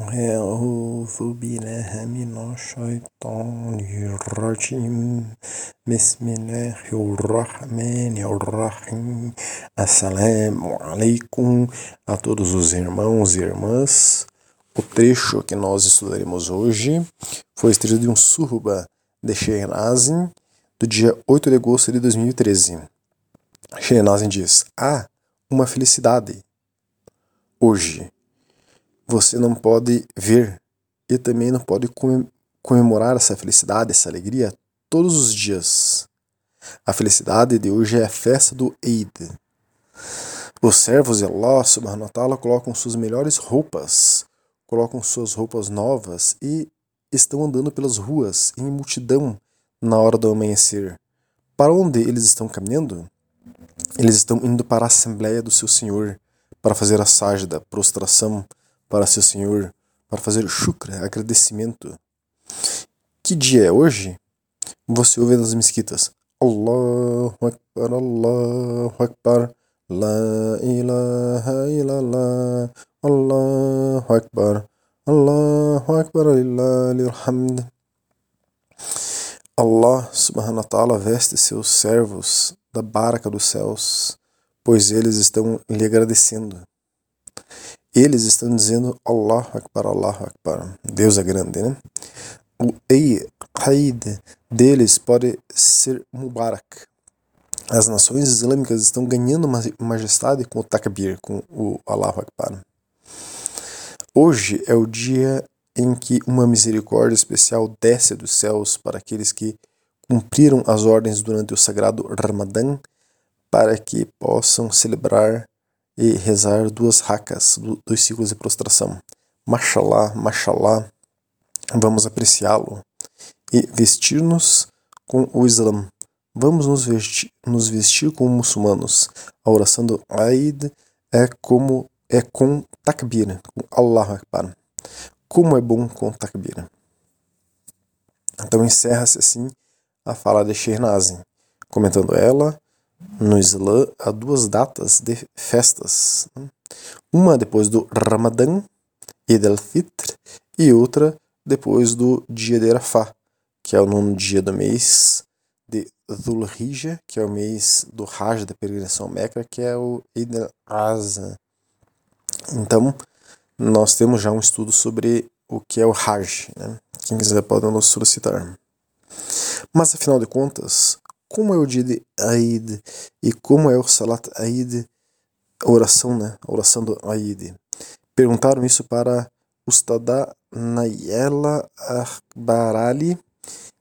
أعوذ بالله من الشيطان الرجيم بسم الله الرحمن الرحيم Assalamu alaikum a todos os irmãos e irmãs. O trecho que nós estudaremos hoje foi extraído de um surba de Shehnazin do dia 8 de agosto de 2013. Shehnazin diz: Há uma felicidade hoje você não pode ver e também não pode comemorar essa felicidade, essa alegria todos os dias. A felicidade de hoje é a festa do Eid. Os servos de Allah subhanahu wa ta'ala colocam suas melhores roupas, colocam suas roupas novas e estão andando pelas ruas em multidão na hora do amanhecer. Para onde eles estão caminhando? Eles estão indo para a Assembleia do seu Senhor para fazer a sajda, prostração, para seu Senhor, para fazer shukra, agradecimento. Que dia é hoje? Você ouve nas mesquitas. Allahu Akbar, Allahu Akbar, La ilaha illallah, Allahu Akbar, Allahu Akbar, hamd. Allah subhanahu wa ta'ala veste seus servos da barca dos céus, pois eles estão lhe agradecendo. Eles estão dizendo Allah Akbar, Allah Akbar. Deus é grande, né? O Eid deles pode ser Mubarak. As nações islâmicas estão ganhando majestade com o Takbir, com o Allahu Akbar. Hoje é o dia em que uma misericórdia especial desce dos céus para aqueles que cumpriram as ordens durante o sagrado Ramadã, para que possam celebrar e rezar duas rakas, dois ciclos de prostração. Mashallah, mashallah, vamos apreciá-lo e vestir-nos com o Islã. Vamos nos vestir, nos vestir como muçulmanos. A oração do Eid é como é com takbir, com Allah Akbar. Como é bom com takbir. Então encerra-se assim a fala de Shernazin, comentando ela no Islã há duas datas de festas. Né? Uma depois do Ramadã, Eid al-Fitr, e outra depois do dia de Arafá, que é o nono dia do mês de Dhul que é o mês do Hajj, da peregrinação Meca, que é o Eid al-Azha. Então, nós temos já um estudo sobre o que é o Hajj. Né? Quem quiser pode nos solicitar. Mas, afinal de contas, como é o dia Eid e como é o Salat Eid, a oração, né? A oração do Eid. Perguntaram isso para Ustada Nayela Akbarali,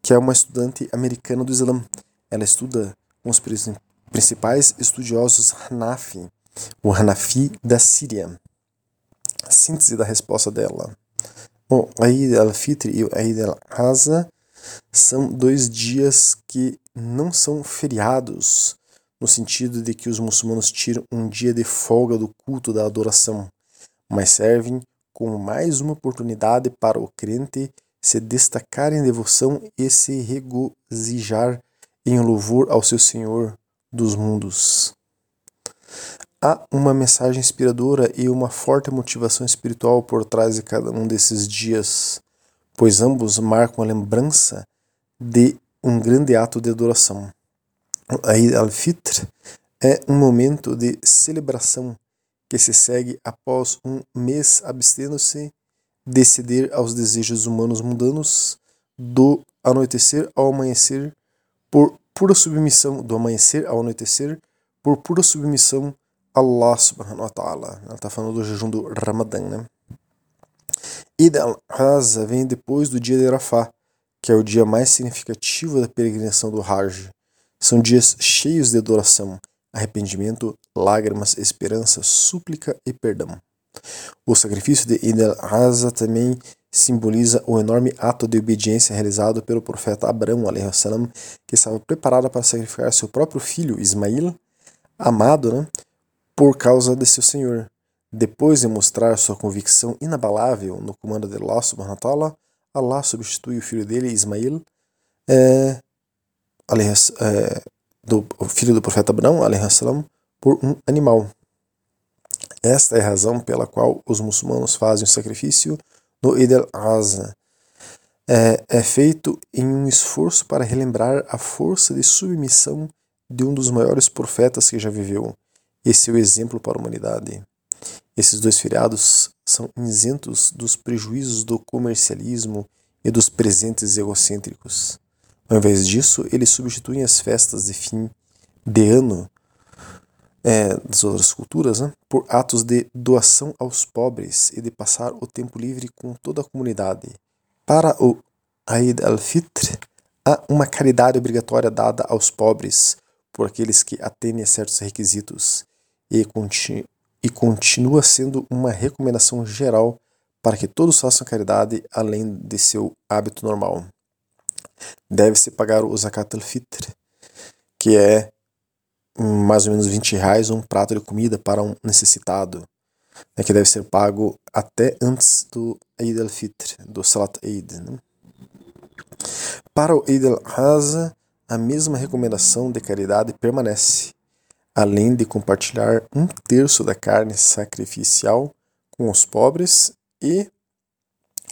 que é uma estudante americana do Islã. Ela estuda com os principais estudiosos Hanafi, o Hanafi da Síria. Síntese da resposta dela. O Eid al-Fitr e o Eid al-Azha são dois dias que não são feriados, no sentido de que os muçulmanos tiram um dia de folga do culto da adoração, mas servem como mais uma oportunidade para o crente se destacar em devoção e se regozijar em louvor ao seu Senhor dos mundos. Há uma mensagem inspiradora e uma forte motivação espiritual por trás de cada um desses dias pois ambos marcam a lembrança de um grande ato de adoração. Eid al-Fitr é um momento de celebração que se segue após um mês abstendo-se de ceder aos desejos humanos mundanos do anoitecer ao amanhecer por pura submissão do amanhecer ao anoitecer por pura submissão a Allah subhanahu wa ta'ala. Ela está falando do jejum do Ramadã, né? Eid al-Azha vem depois do dia de Arafá, que é o dia mais significativo da peregrinação do Hajj. São dias cheios de adoração, arrependimento, lágrimas, esperança, súplica e perdão. O sacrifício de Eid al-Azha também simboliza o enorme ato de obediência realizado pelo profeta Abraão, que estava preparado para sacrificar seu próprio filho Ismail, amado, né, por causa de seu Senhor. Depois de mostrar sua convicção inabalável no comando de Allah subhanahu Allah substitui o filho dele, Ismail, é, é, do o filho do profeta Abraão, salam, por um animal. Esta é a razão pela qual os muçulmanos fazem o sacrifício no Eid al-Azha é, é feito em um esforço para relembrar a força de submissão de um dos maiores profetas que já viveu e seu exemplo para a humanidade. Esses dois feriados são isentos dos prejuízos do comercialismo e dos presentes egocêntricos. Ao invés disso, eles substituem as festas de fim de ano é, das outras culturas né, por atos de doação aos pobres e de passar o tempo livre com toda a comunidade. Para o Eid al-Fitr, há uma caridade obrigatória dada aos pobres por aqueles que atendem a certos requisitos e, e continua sendo uma recomendação geral para que todos façam caridade além de seu hábito normal. Deve-se pagar o zakat al-fitr, que é mais ou menos 20 reais um prato de comida para um necessitado, né, que deve ser pago até antes do Eid al-Fitr, do Salat Eid. Né? Para o Eid al-Haza, a mesma recomendação de caridade permanece, além de compartilhar um terço da carne sacrificial com os pobres e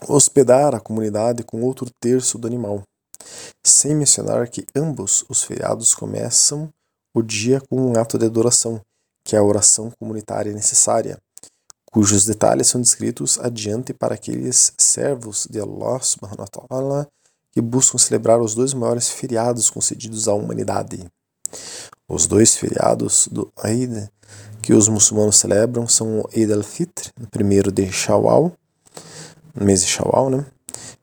hospedar a comunidade com outro terço do animal, sem mencionar que ambos os feriados começam o dia com um ato de adoração, que é a oração comunitária necessária, cujos detalhes são descritos adiante para aqueles servos de Allah subhanahu wa ta'ala que buscam celebrar os dois maiores feriados concedidos à humanidade. Os dois feriados do Eid que os muçulmanos celebram são o Eid al-Fitr, no primeiro de Shawwal, no mês de Shawwal, né?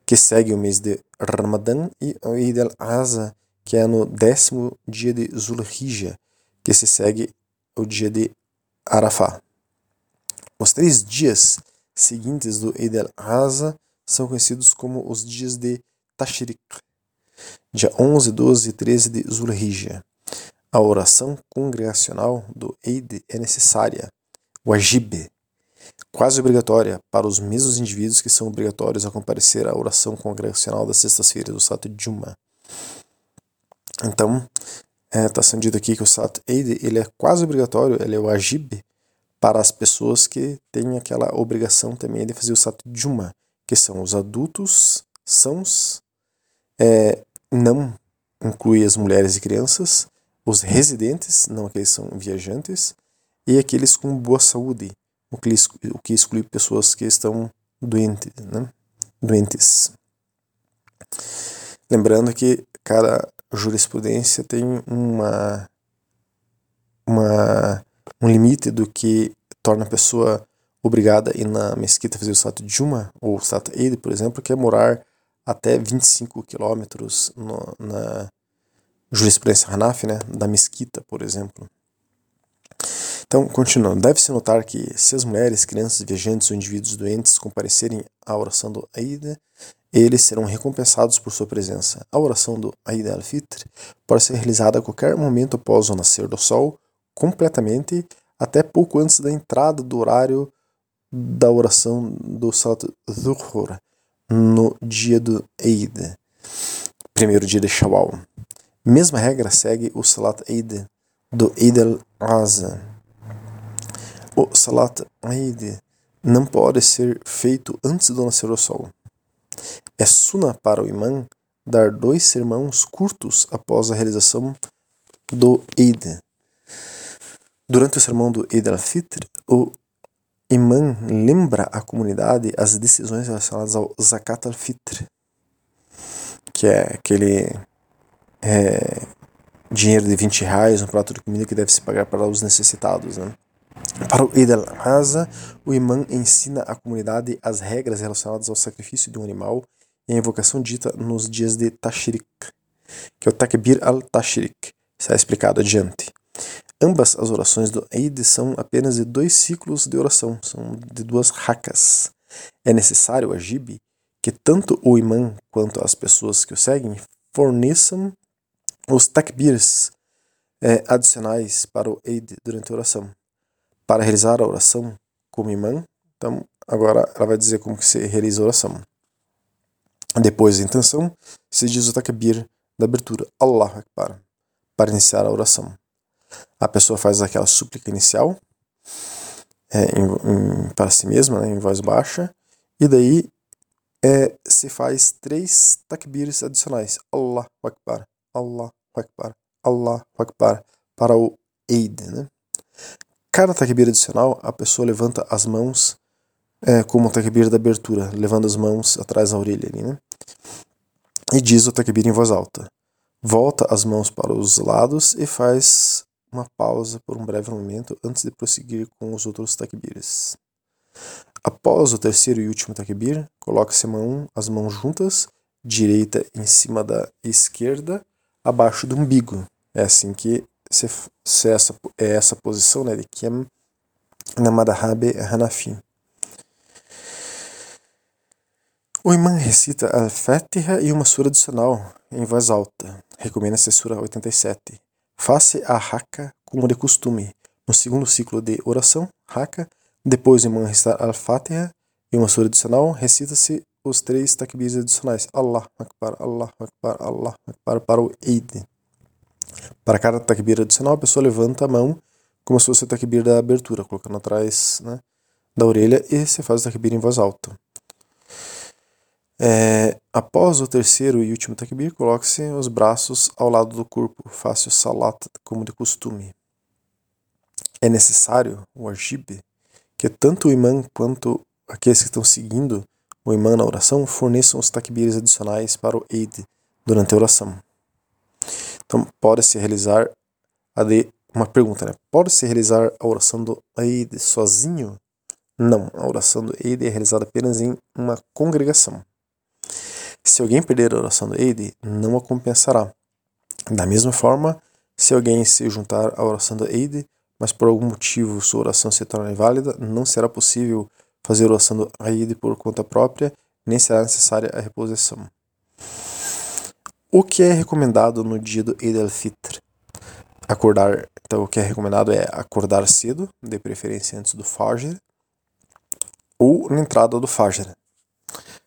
que segue o mês de Ramadã, e o Eid al-Azha, que é no décimo dia de Zulhijjah, que se segue o dia de Arafá. Os três dias seguintes do Eid al-Azha são conhecidos como os dias de Tashriq, dia 11, 12 e 13 de Zulhijjah. A oração congregacional do Eid é necessária, o Ajib, quase obrigatória para os mesmos indivíduos que são obrigatórios a comparecer à oração congregacional das sextas-feiras do Sato Juma. Então, está é, tá sendo dito aqui que o Sat Eid ele é quase obrigatório, ele é o Ajib para as pessoas que têm aquela obrigação também de fazer o Sat Juma, que são os adultos, sãos, é, não inclui as mulheres e crianças, os residentes, não aqueles que são viajantes, e aqueles com boa saúde, o que, o que exclui pessoas que estão doentes, né? doentes. Lembrando que cada jurisprudência tem uma, uma, um limite do que torna a pessoa obrigada a ir na mesquita fazer o Sato Juma, ou Sato Eid, por exemplo, que é morar até 25 quilômetros na jurisprudência Hanaf, né, da mesquita, por exemplo. Então, continuando, deve-se notar que se as mulheres, crianças, viajantes ou indivíduos doentes comparecerem à oração do Aida, eles serão recompensados por sua presença. A oração do Aida al-Fitr pode ser realizada a qualquer momento após o nascer do sol, completamente, até pouco antes da entrada do horário da oração do Salat Dhuhr, no dia do Eid, primeiro dia de Shawwal. Mesma regra segue o Salat Eid do Eid al-Azha. O Salat Eid não pode ser feito antes do nascer do sol. É suna para o imã dar dois sermãos curtos após a realização do Eid. Durante o sermão do Eid al-Fitr, o imã lembra a comunidade as decisões relacionadas ao Zakat al-Fitr, que é aquele é, dinheiro de 20 reais, um prato de comida que deve se pagar para os necessitados. Né? Para o Eid al-Haza, o imã ensina à comunidade as regras relacionadas ao sacrifício de um animal e a invocação dita nos dias de Tashrik, que é o Takbir al-Tashrik, será explicado adiante. Ambas as orações do Eid são apenas de dois ciclos de oração, são de duas rakas. É necessário, Ajib, que tanto o imã quanto as pessoas que o seguem forneçam os takbirs é, adicionais para o Eid durante a oração. Para realizar a oração como imã, então agora ela vai dizer como que se realiza a oração. Depois da intenção, se diz o takbir da abertura, Allah Akbar, para iniciar a oração. A pessoa faz aquela súplica inicial é, em, em, para si mesma, né, em voz baixa, e daí é, se faz três takbirs adicionais. Allah Akbar, Allah Akbar, Allah Akbar, para o Eid. Né? Cada takbir adicional, a pessoa levanta as mãos é, como o takbir da abertura, levando as mãos atrás da orelha ali, né? E diz o takbir em voz alta. Volta as mãos para os lados e faz uma pausa por um breve momento antes de prosseguir com os outros takbirs. Após o terceiro e último takbir, coloque-se mão, as mãos juntas, direita em cima da esquerda, abaixo do umbigo. É assim que se, se essa, é essa posição né, de Kem na Madhabe Hanafi. O imã recita Al-Fatiha e uma sura adicional em voz alta. Recomenda-se a sura 87. Faça a Haka como de costume. No segundo ciclo de oração, Haka, depois o imã recita Al-Fatiha e uma sura adicional, recita-se os três takbirs adicionais. Allah Akbar, Allah Akbar, Allah Akbar para o Eid. Para cada takbir adicional, a pessoa levanta a mão como se fosse o takbir da abertura, colocando atrás né, da orelha e se faz o takbir em voz alta. É, após o terceiro e último takbir, coloque-se os braços ao lado do corpo, faça o salat como de costume. É necessário, o ajib, que tanto o imã quanto aqueles que estão seguindo o imã na oração forneçam os takbirs adicionais para o Eid durante a oração. Então, pode-se realizar a de uma pergunta, né? Pode-se realizar a oração do Eid sozinho? Não, a oração do Eid é realizada apenas em uma congregação. Se alguém perder a oração do Eid, não a compensará. Da mesma forma, se alguém se juntar à oração do Eid, mas por algum motivo sua oração se torna inválida, não será possível fazer oração do por conta própria, nem será necessária a reposição. O que é recomendado no dia do Eid al-Fitr? Acordar, então o que é recomendado é acordar cedo, de preferência antes do Fajr, ou na entrada do Fajr.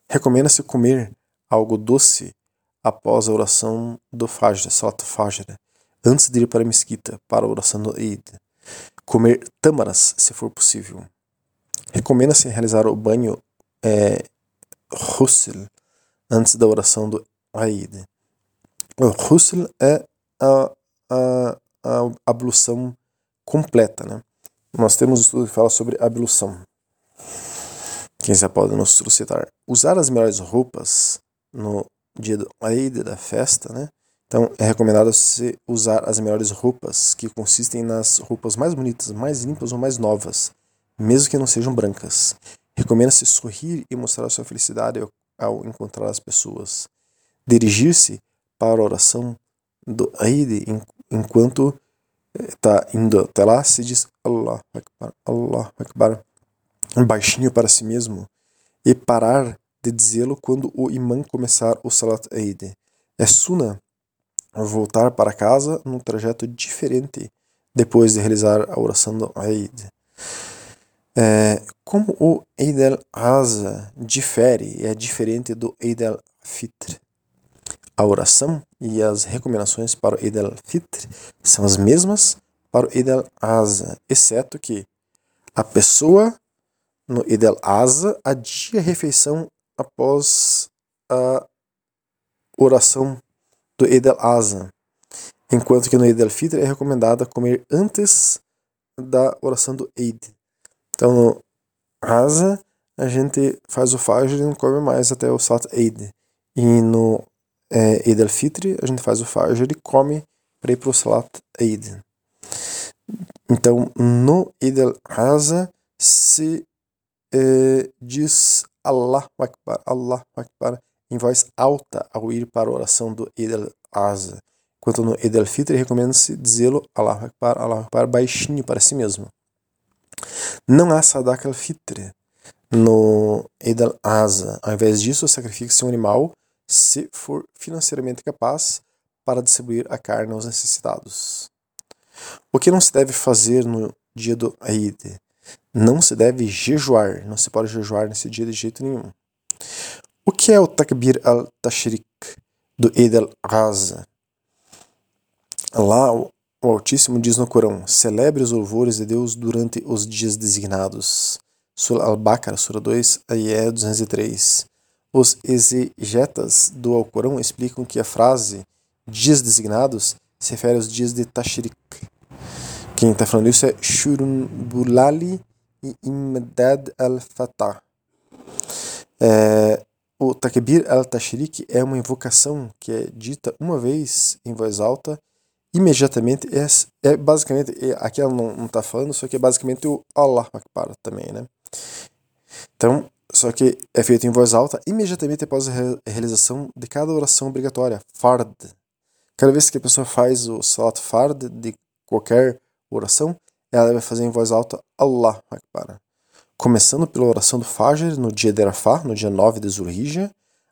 Recomenda-se comer algo doce após a oração do Fajr, Salat Fajr, antes de ir para a mesquita, para a oração do Eid. Comer tâmaras, se for possível. Recomenda-se realizar o banho é, Husl antes da oração do Eid. O é a, a, a ablução completa. Né? Nós temos um estudo que fala sobre ablução. Quem já pode nos citar. Usar as melhores roupas no dia do Eid, da festa, né? Então é recomendado você usar as melhores roupas, que consistem nas roupas mais bonitas, mais limpas ou mais novas, mesmo que não sejam brancas. Recomenda-se sorrir e mostrar sua felicidade ao encontrar as pessoas. Dirigir-se para a oração do Eid enquanto está indo até lá, se diz Allah Akbar, Allah Akbar, baixinho para si mesmo, e parar de dizê-lo quando o imã começar o Salat Eid. É Sunnah voltar para casa num trajeto diferente depois de realizar a oração do Eid. É, como o Eid al-Azha difere, é diferente do Eid al-Fitr. A oração e as recomendações para o Eid al-Fitr são as mesmas para o Eid al-Azha, exceto que a pessoa no Eid al-Azha adia a refeição após a oração do Eid al-Azha, enquanto que no Eid al-Fitr é recomendado comer antes da oração do Eid. Então no Azha a gente faz o Fajr e não come mais até o Salat Eid. E no é, Eid al-Fitr a gente faz o Fajr e come para ir para o Salat Eid. Então no Eid al-Azha se é, diz Allah Akbar, Allah Akbar, em voz alta ao ir para a oração do Eid al-Azha. Enquanto no Eid al-Fitr recomenda-se dizê-lo Allah Akbar, Allah Akbar, baixinho para si mesmo. Não há Sadak al-Fitr no Eid al-Azha. Ao invés disso, sacrifica-se um animal se for financeiramente capaz para distribuir a carne aos necessitados. O que não se deve fazer no dia do Eid? Não se deve jejuar, não se pode jejuar nesse dia de jeito nenhum. O que é o Takbir al-Tashrik do Eid al-Azha? Lá, o Altíssimo diz no Corão: celebre os louvores de Deus durante os dias designados. Sura al-Baqarah, Sura 2, Ayé 203. Os exegetas do Alcorão explicam que a frase dias designados se refere aos dias de Tashrik. Quem está falando isso é Shurun Bulali e Imdad al-Fatah. É, o Takbir al-Tashrik é uma invocação que é dita uma vez em voz alta, imediatamente, é, é basicamente, é, aqui ela não está falando, só que é basicamente o Allah Akbar também, né? Então, só que é feito em voz alta imediatamente após a realização de cada oração obrigatória, Fard. Cada vez que a pessoa faz o Salat Fard de qualquer oração, ela deve fazer em voz alta Allah Akbar começando pela oração do Fajr no dia de Arafah, no dia 9 de Zulhijjah,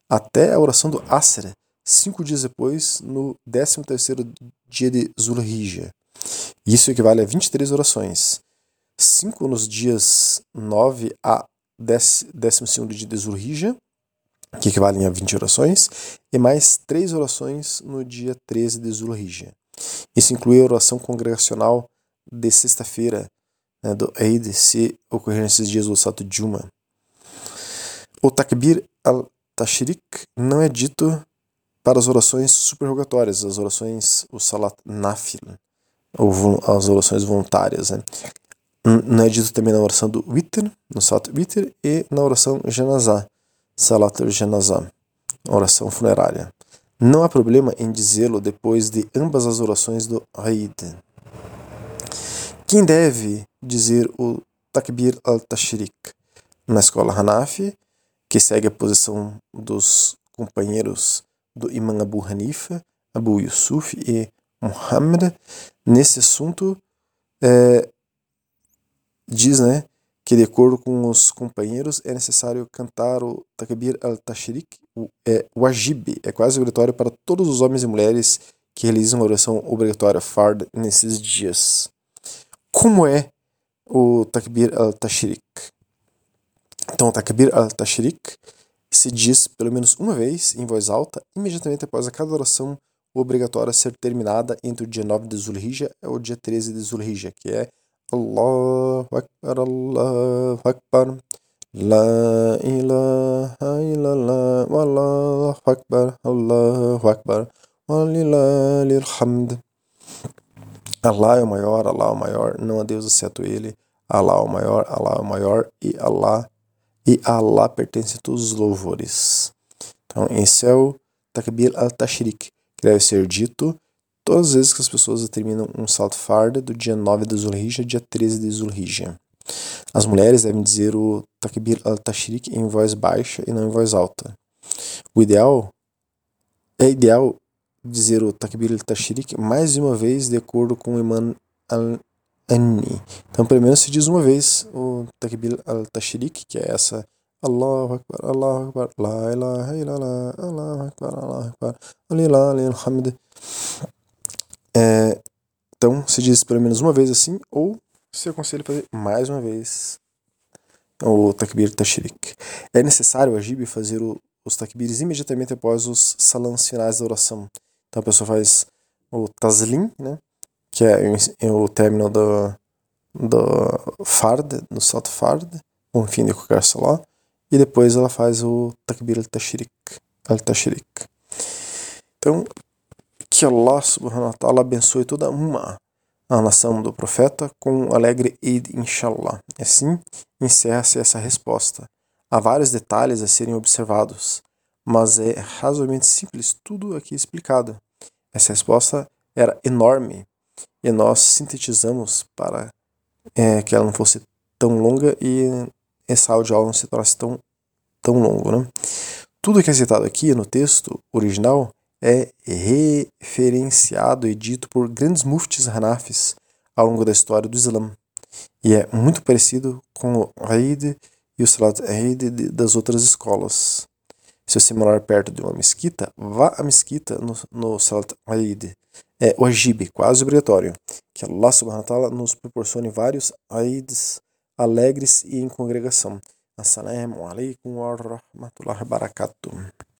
até a oração do Asr, cinco dias depois, no 13º dia de Zulhijjah. Isso equivale a 23 orações. Cinco nos dias 9 a 12 dia de Zulhijjah, que equivalem a 20 orações, e mais três orações no dia 13 de Zulhijjah. Isso inclui a oração congregacional de sexta-feira, né, do Eid se ocorrer nesses dias do Sato Juma. O Takbir al-Tashrik não é dito para as orações superrogatórias, as orações, o Salat Nafil, ou as orações voluntárias. Né? Não é dito também na oração do Witr, no Salat Witr, e na oração Janazah, Salat Janazah, oração funerária. Não há problema em dizê-lo depois de ambas as orações do Eid. Quem deve dizer o Takbir al-Tashrik? Na escola Hanafi, que segue a posição dos companheiros do Imam Abu Hanifa, Abu Yusuf e Muhammad, nesse assunto, é, diz né, que, de acordo com os companheiros, é necessário cantar o Takbir al-Tashrik, o é, é quase obrigatório para todos os homens e mulheres que realizam a oração obrigatória Fard nesses dias. Como é o Takbir al-Tashrik? Então, o Takbir al-Tashrik se diz pelo menos uma vez em voz alta, imediatamente após a cada oração obrigatória ser terminada entre o dia 9 de Zulhijjah e o dia 13 de Zulhijjah, que é Allahu Akbar, Allahu Akbar, La ilaha illallah, Wallahu Akbar, Allahu Akbar, Walillahil hamd. Allah é o maior, Allah é o maior, não há Deus exceto Ele. Allah é o maior, Allah é o maior e Allah e a Allah pertence a todos os louvores. Então, esse é o Takbir al-Tashrik, que deve ser dito todas as vezes que as pessoas determinam um salto farda do dia 9 de Zulhijjah dia 13 de Zulhijjah. As mulheres devem dizer o Takbir al-Tashrik em voz baixa e não em voz alta. O ideal é ideal dizer o Takbir al-Tashrik mais de uma vez de acordo com o Imam al-Anni. Então, pelo menos se diz uma vez o Takbir al-Tashrik, que é essa Allahu Akbar, Allahu Akbar, La ilaha illallah, Allahu Akbar, Allahu Akbar, Alillah, Alhamd. É, então, se diz pelo menos uma vez assim, ou se aconselha fazer mais uma vez o Takbir Tashrik. É necessário a fazer o, os takbirs imediatamente após os salams finais da oração. Então a pessoa faz o taslim, né? Que é o término do, do fard, do salto fard, o fim de qualquer salá. E depois ela faz o takbir al-tashrik. Al-tashrik. Então, que Allah subhanahu wa ta'ala abençoe toda uma a nação do profeta com um alegre Eid, inshallah. Assim, encerra-se essa resposta. Há vários detalhes a serem observados mas é razoavelmente simples tudo aqui explicado. Essa resposta era enorme e nós sintetizamos para é, que ela não fosse tão longa e essa aula não se tornasse tão, tão longo. Né? Tudo que é citado aqui no texto original é referenciado e dito por grandes muftis hanafis ao longo da história do Islã e é muito parecido com o Eid e o Salat Eid das outras escolas. Se você morar perto de uma mesquita, vá à mesquita no, no Salat Eid. É o Ajib, quase obrigatório. Que Allah subhanahu wa ta'ala nos proporcione vários Eids alegres e em congregação. Assalamu alaikum wa rahmatullahi wa barakatuh.